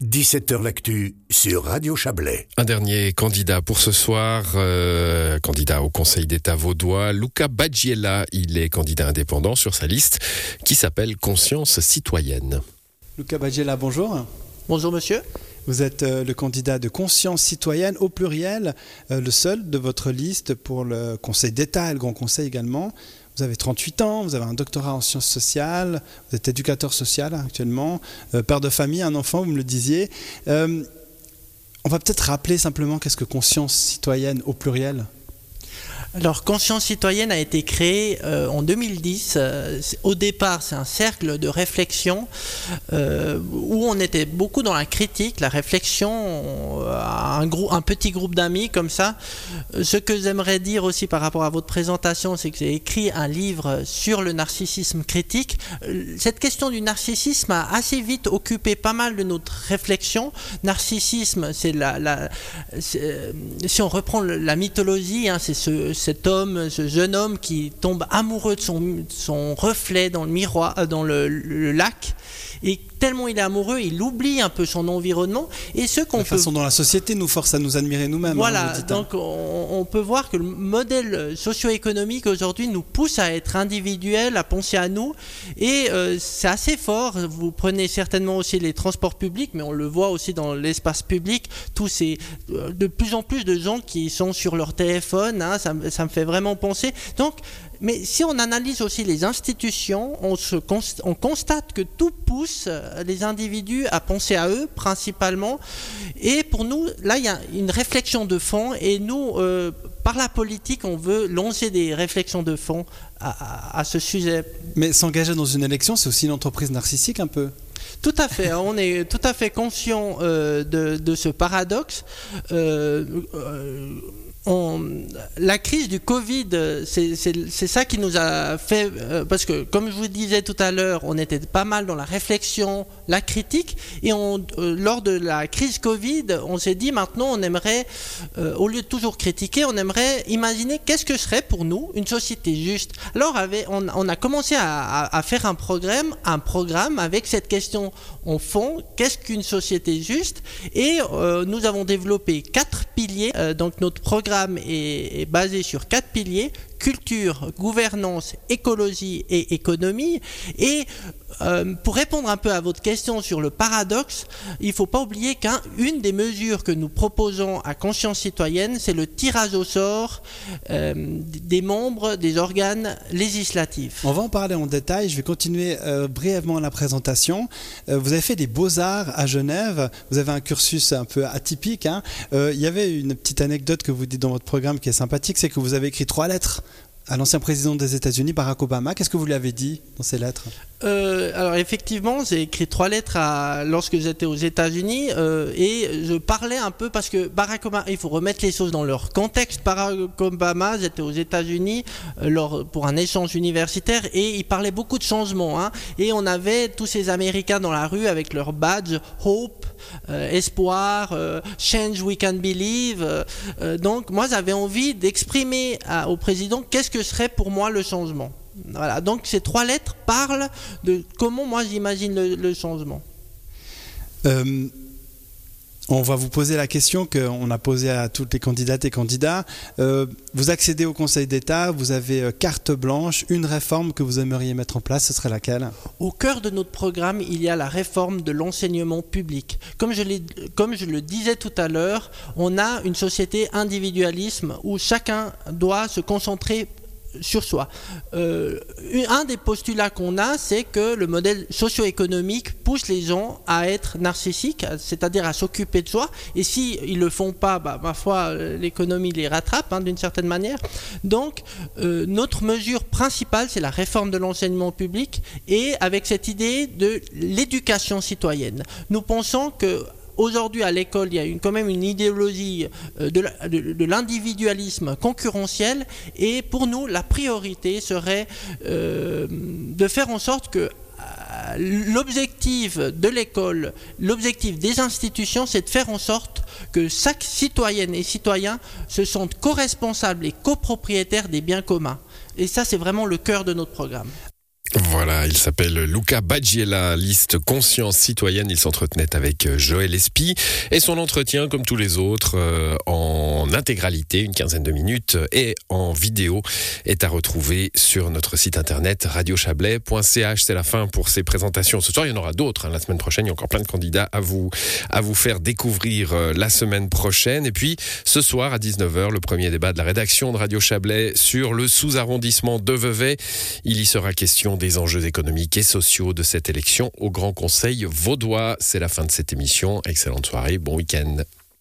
17h L'actu sur Radio Chablais. Un dernier candidat pour ce soir, euh, candidat au Conseil d'État vaudois, Luca Baggiella. Il est candidat indépendant sur sa liste qui s'appelle Conscience citoyenne. Luca Baggiella, bonjour. Bonjour monsieur. Vous êtes euh, le candidat de Conscience citoyenne au pluriel, euh, le seul de votre liste pour le Conseil d'État et le Grand Conseil également. Vous avez 38 ans, vous avez un doctorat en sciences sociales, vous êtes éducateur social actuellement, euh, père de famille, un enfant, vous me le disiez. Euh, on va peut-être rappeler simplement qu'est-ce que conscience citoyenne au pluriel? Alors, Conscience citoyenne a été créée euh, en 2010. Euh, au départ, c'est un cercle de réflexion euh, où on était beaucoup dans la critique, la réflexion, un, petit groupe d'amis comme ça. Ce que j'aimerais dire aussi par rapport à votre présentation, c'est que j'ai écrit un livre sur le narcissisme critique. Cette question du narcissisme a assez vite occupé pas mal de notre réflexion. Narcissisme, c'est la si on reprend la mythologie, hein, c'est ce cet homme, ce jeune homme qui tombe amoureux de son, reflet dans le miroir, euh, dans le lac, et tellement il est amoureux, il oublie un peu son environnement. Et ce qu'on La façon dont la société nous force à nous admirer nous-mêmes. Hein, voilà, hein. donc on, peut voir que le modèle socio-économique aujourd'hui nous pousse à être individuel, à penser à nous. Et euh, c'est assez fort. Vous prenez certainement aussi les transports publics, mais on le voit aussi dans l'espace public. Tous ces, euh, de plus en plus de gens qui sont sur leur téléphone, hein, ça, ça me fait vraiment penser. Donc, mais si on analyse aussi les institutions, on, se on constate que tout pousse euh, les individus à penser à eux principalement. Et pour nous, là, il y a une réflexion de fond. Et nous, euh, par la politique, on veut lancer des réflexions de fond à, ce sujet. Mais s'engager dans une élection, c'est aussi une entreprise narcissique un peu tout à fait, on est tout à fait conscient euh, de, ce paradoxe la crise du Covid, c'est ça qui nous a fait, euh, parce que comme je vous disais tout à l'heure, on était pas mal dans la réflexion, la critique, et euh, lors de la crise Covid, on s'est dit maintenant on aimerait, euh, au lieu de toujours critiquer, on aimerait imaginer qu'est-ce que serait pour nous une société juste. Alors on, a commencé à, faire un programme, un programme avec cette question en fond, qu'est-ce qu'une société juste, et nous avons développé quatre piliers, donc notre programme est, basé sur quatre piliers culture, gouvernance, écologie et économie. Et euh, pour répondre un peu à votre question sur le paradoxe, il ne faut pas oublier qu'une des mesures que nous proposons à Conscience citoyenne, c'est le tirage au sort euh, des membres des organes législatifs. On va en parler en détail. Je vais continuer euh, brièvement la présentation. vous avez fait des beaux-arts à Genève. Vous avez un cursus un peu atypique. Hein. il y avait une petite anecdote que vous dites dans votre programme qui est sympathique, c'est que vous avez écrit trois lettres à l'ancien président des États-Unis, Barack Obama. Qu'est-ce que vous lui avez dit dans ces lettres euh, Alors effectivement, j'ai écrit trois lettres lorsque j'étais aux États-Unis euh, et je parlais un peu parce que Barack Obama, il faut remettre les choses dans leur contexte. Barack Obama, j'étais aux États-Unis euh, pour un échange universitaire et il parlait beaucoup de changements. Hein, et on avait tous ces Américains dans la rue avec leur badge Hope, espoir, change we can believe. donc moi j'avais envie d'exprimer au président qu'est-ce que serait pour moi le changement. Voilà, donc ces trois lettres parlent de comment moi j'imagine le, changement. Euh, on va vous poser la question qu'on a posée à toutes les candidates et candidats. Euh, vous accédez au Conseil d'État, vous avez euh, carte blanche, une réforme que vous aimeriez mettre en place, ce serait laquelle? Au cœur de notre programme, il y a la réforme de l'enseignement public. Comme je, comme je le disais tout à l'heure, on a une société individualisme où chacun doit se concentrer sur soi. Euh, un des postulats qu'on a, c'est que le modèle socio-économique pousse les gens à être narcissiques, c'est-à-dire à, s'occuper de soi. Et s'ils ils ne le font pas, bah, ma foi, l'économie les rattrape hein, d'une certaine manière. Donc, euh, notre mesure principale, c'est la réforme de l'enseignement public et avec cette idée de l'éducation citoyenne. Nous pensons que Aujourd'hui, à l'école, il y a quand même une idéologie euh, de l'individualisme concurrentiel. Et pour nous, la priorité serait euh, de faire en sorte que euh, l'objectif de l'école, l'objectif des institutions, c'est de faire en sorte que chaque citoyenne et citoyen se sente co-responsable et copropriétaire des biens communs. Et ça, c'est vraiment le cœur de notre programme. Voilà. Il s'appelle Luca Baggiella, liste conscience citoyenne. Il s'entretenait avec euh, Joël Espy et son entretien, comme tous les autres, euh, en intégralité, une quinzaine de minutes et en vidéo, est à retrouver sur notre site internet radiochablais.ch. C'est la fin pour ces présentations. Ce soir, il y en aura d'autres. hein. La semaine prochaine, il y a encore plein de candidats à vous, à vous faire découvrir euh, la semaine prochaine. Et puis, ce soir, à 19h, le premier débat de la rédaction de Radio Chablais sur le sous-arrondissement de Vevey. Il y sera question des enjeux économiques et sociaux de cette élection au Grand Conseil vaudois. C'est la fin de cette émission. Excellente soirée, bon week-end.